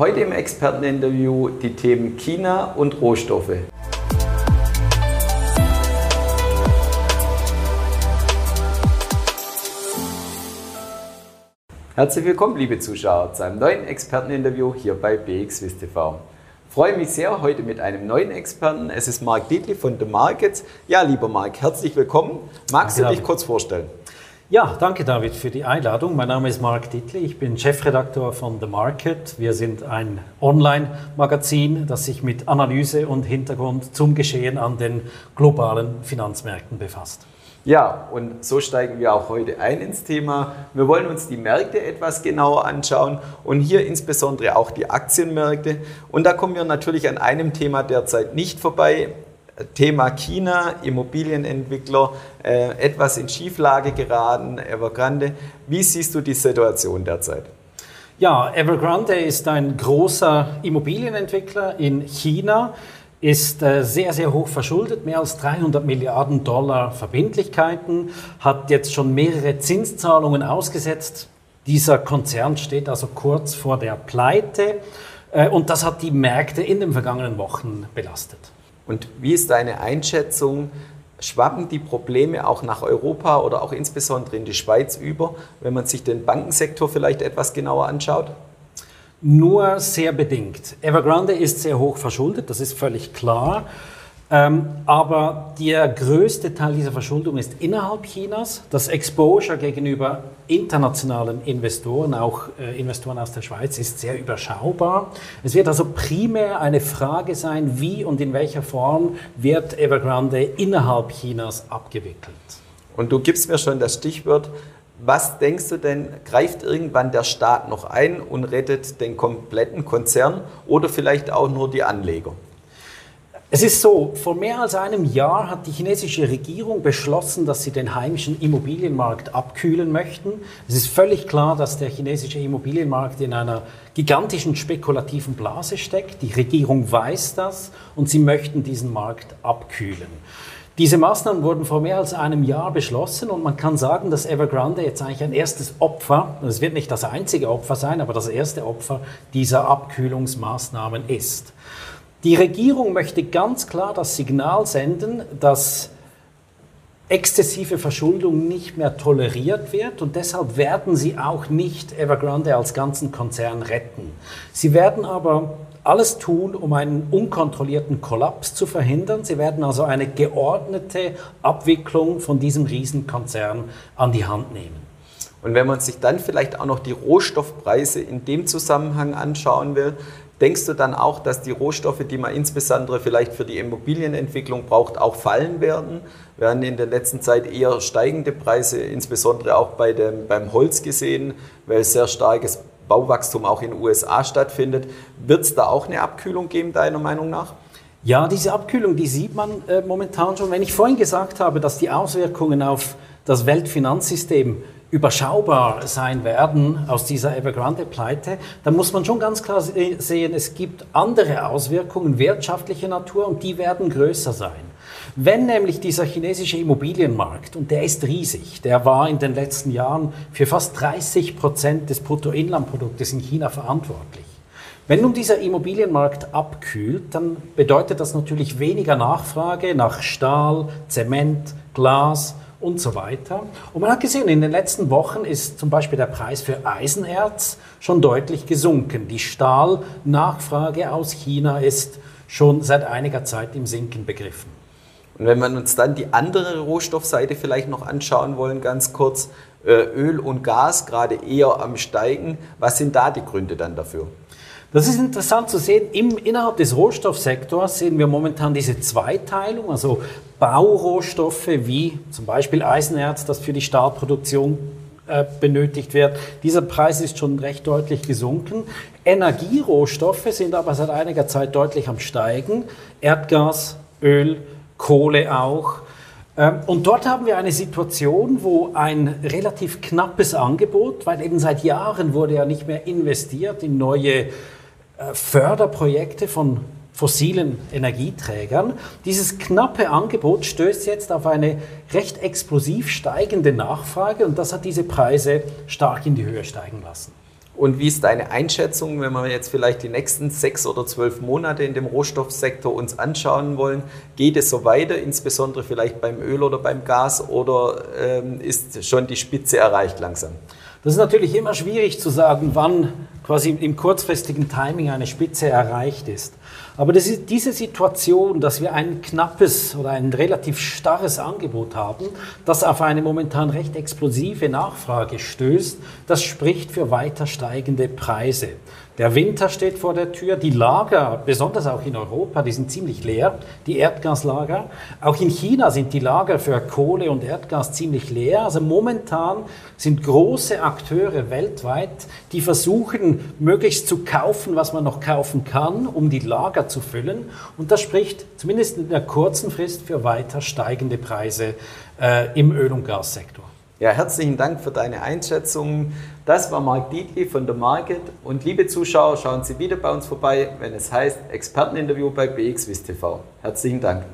Heute im Experteninterview die Themen China und Rohstoffe. Herzlich willkommen, liebe Zuschauer, zu einem neuen Experteninterview hier bei BXWIST TV. Ich freue mich sehr heute mit einem neuen Experten. Es ist Marc Dietli von The Markets. Ja, lieber Marc, herzlich willkommen. Magst du dich kurz vorstellen? Ja, danke David für die Einladung. Mein Name ist Marc Dietli, ich bin Chefredaktor von The Market. Wir sind ein Online-Magazin, das sich mit Analyse und Hintergrund zum Geschehen an den globalen Finanzmärkten befasst. Ja, und so steigen wir auch heute ein ins Thema. Wir wollen uns die Märkte etwas genauer anschauen und hier insbesondere auch die Aktienmärkte. Und da kommen wir natürlich an einem Thema derzeit nicht vorbei. Thema China, Immobilienentwickler, äh, etwas in Schieflage geraten, Evergrande. Wie siehst du die Situation derzeit? Ja, Evergrande ist ein großer Immobilienentwickler in China ist äh, sehr, sehr hoch verschuldet, mehr als 300 Milliarden Dollar Verbindlichkeiten, hat jetzt schon mehrere Zinszahlungen ausgesetzt. Dieser Konzern steht also kurz vor der Pleite äh, und das hat die Märkte in den vergangenen Wochen belastet. Und wie ist deine Einschätzung? Schwappen die Probleme auch nach Europa oder auch insbesondere in die Schweiz über, wenn man sich den Bankensektor vielleicht etwas genauer anschaut? Nur sehr bedingt. Evergrande ist sehr hoch verschuldet, das ist völlig klar. Ähm, aber der größte Teil dieser Verschuldung ist innerhalb Chinas. Das Exposure gegenüber internationalen Investoren, auch äh, Investoren aus der Schweiz, ist sehr überschaubar. Es wird also primär eine Frage sein, wie und in welcher Form wird Evergrande innerhalb Chinas abgewickelt. Und du gibst mir schon das Stichwort was denkst du denn, greift irgendwann der Staat noch ein und rettet den kompletten Konzern oder vielleicht auch nur die Anleger? Es ist so, vor mehr als einem Jahr hat die chinesische Regierung beschlossen, dass sie den heimischen Immobilienmarkt abkühlen möchten. Es ist völlig klar, dass der chinesische Immobilienmarkt in einer gigantischen spekulativen Blase steckt. Die Regierung weiß das und sie möchten diesen Markt abkühlen. Diese Maßnahmen wurden vor mehr als einem Jahr beschlossen und man kann sagen, dass Evergrande jetzt eigentlich ein erstes Opfer, es wird nicht das einzige Opfer sein, aber das erste Opfer dieser Abkühlungsmaßnahmen ist. Die Regierung möchte ganz klar das Signal senden, dass exzessive Verschuldung nicht mehr toleriert wird und deshalb werden sie auch nicht Evergrande als ganzen Konzern retten. Sie werden aber alles tun, um einen unkontrollierten Kollaps zu verhindern. Sie werden also eine geordnete Abwicklung von diesem Riesenkonzern an die Hand nehmen. Und wenn man sich dann vielleicht auch noch die Rohstoffpreise in dem Zusammenhang anschauen will, denkst du dann auch, dass die Rohstoffe, die man insbesondere vielleicht für die Immobilienentwicklung braucht, auch fallen werden? Wir haben in der letzten Zeit eher steigende Preise, insbesondere auch bei dem, beim Holz gesehen, weil sehr starkes Bauwachstum auch in den USA stattfindet. Wird es da auch eine Abkühlung geben, deiner Meinung nach? Ja, diese Abkühlung, die sieht man äh, momentan schon. Wenn ich vorhin gesagt habe, dass die Auswirkungen auf das Weltfinanzsystem überschaubar sein werden aus dieser Evergrande-Pleite, dann muss man schon ganz klar sehen, es gibt andere Auswirkungen wirtschaftlicher Natur und die werden größer sein. Wenn nämlich dieser chinesische Immobilienmarkt, und der ist riesig, der war in den letzten Jahren für fast 30 Prozent des Bruttoinlandproduktes in China verantwortlich. Wenn nun dieser Immobilienmarkt abkühlt, dann bedeutet das natürlich weniger Nachfrage nach Stahl, Zement, Glas und so weiter. Und man hat gesehen, in den letzten Wochen ist zum Beispiel der Preis für Eisenerz schon deutlich gesunken. Die Stahlnachfrage aus China ist schon seit einiger Zeit im Sinken begriffen. Und wenn wir uns dann die andere Rohstoffseite vielleicht noch anschauen wollen, ganz kurz, äh, Öl und Gas gerade eher am Steigen, was sind da die Gründe dann dafür? Das ist interessant zu sehen. Im, innerhalb des Rohstoffsektors sehen wir momentan diese Zweiteilung, also Baurohstoffe wie zum Beispiel Eisenerz, das für die Stahlproduktion äh, benötigt wird. Dieser Preis ist schon recht deutlich gesunken. Energierohstoffe sind aber seit einiger Zeit deutlich am Steigen. Erdgas, Öl, Kohle auch. Ähm, und dort haben wir eine Situation, wo ein relativ knappes Angebot, weil eben seit Jahren wurde ja nicht mehr investiert in neue Förderprojekte von fossilen Energieträgern. Dieses knappe Angebot stößt jetzt auf eine recht explosiv steigende Nachfrage und das hat diese Preise stark in die Höhe steigen lassen. Und wie ist deine Einschätzung, wenn wir jetzt vielleicht die nächsten sechs oder zwölf Monate in dem Rohstoffsektor uns anschauen wollen? Geht es so weiter, insbesondere vielleicht beim Öl oder beim Gas, oder ähm, ist schon die Spitze erreicht langsam? Das ist natürlich immer schwierig zu sagen, wann quasi im kurzfristigen Timing eine Spitze erreicht ist. Aber das ist diese Situation, dass wir ein knappes oder ein relativ starres Angebot haben, das auf eine momentan recht explosive Nachfrage stößt, das spricht für weiter steigende Preise. Der Winter steht vor der Tür. Die Lager, besonders auch in Europa, die sind ziemlich leer, die Erdgaslager. Auch in China sind die Lager für Kohle und Erdgas ziemlich leer. Also momentan sind große Akteure weltweit, die versuchen, möglichst zu kaufen, was man noch kaufen kann, um die Lager zu füllen. Und das spricht zumindest in der kurzen Frist für weiter steigende Preise äh, im Öl- und Gassektor. Ja, herzlichen Dank für deine Einschätzung. Das war Marc Dietli von der Market. Und liebe Zuschauer, schauen Sie wieder bei uns vorbei, wenn es heißt Experteninterview bei BXWIST TV. Herzlichen Dank.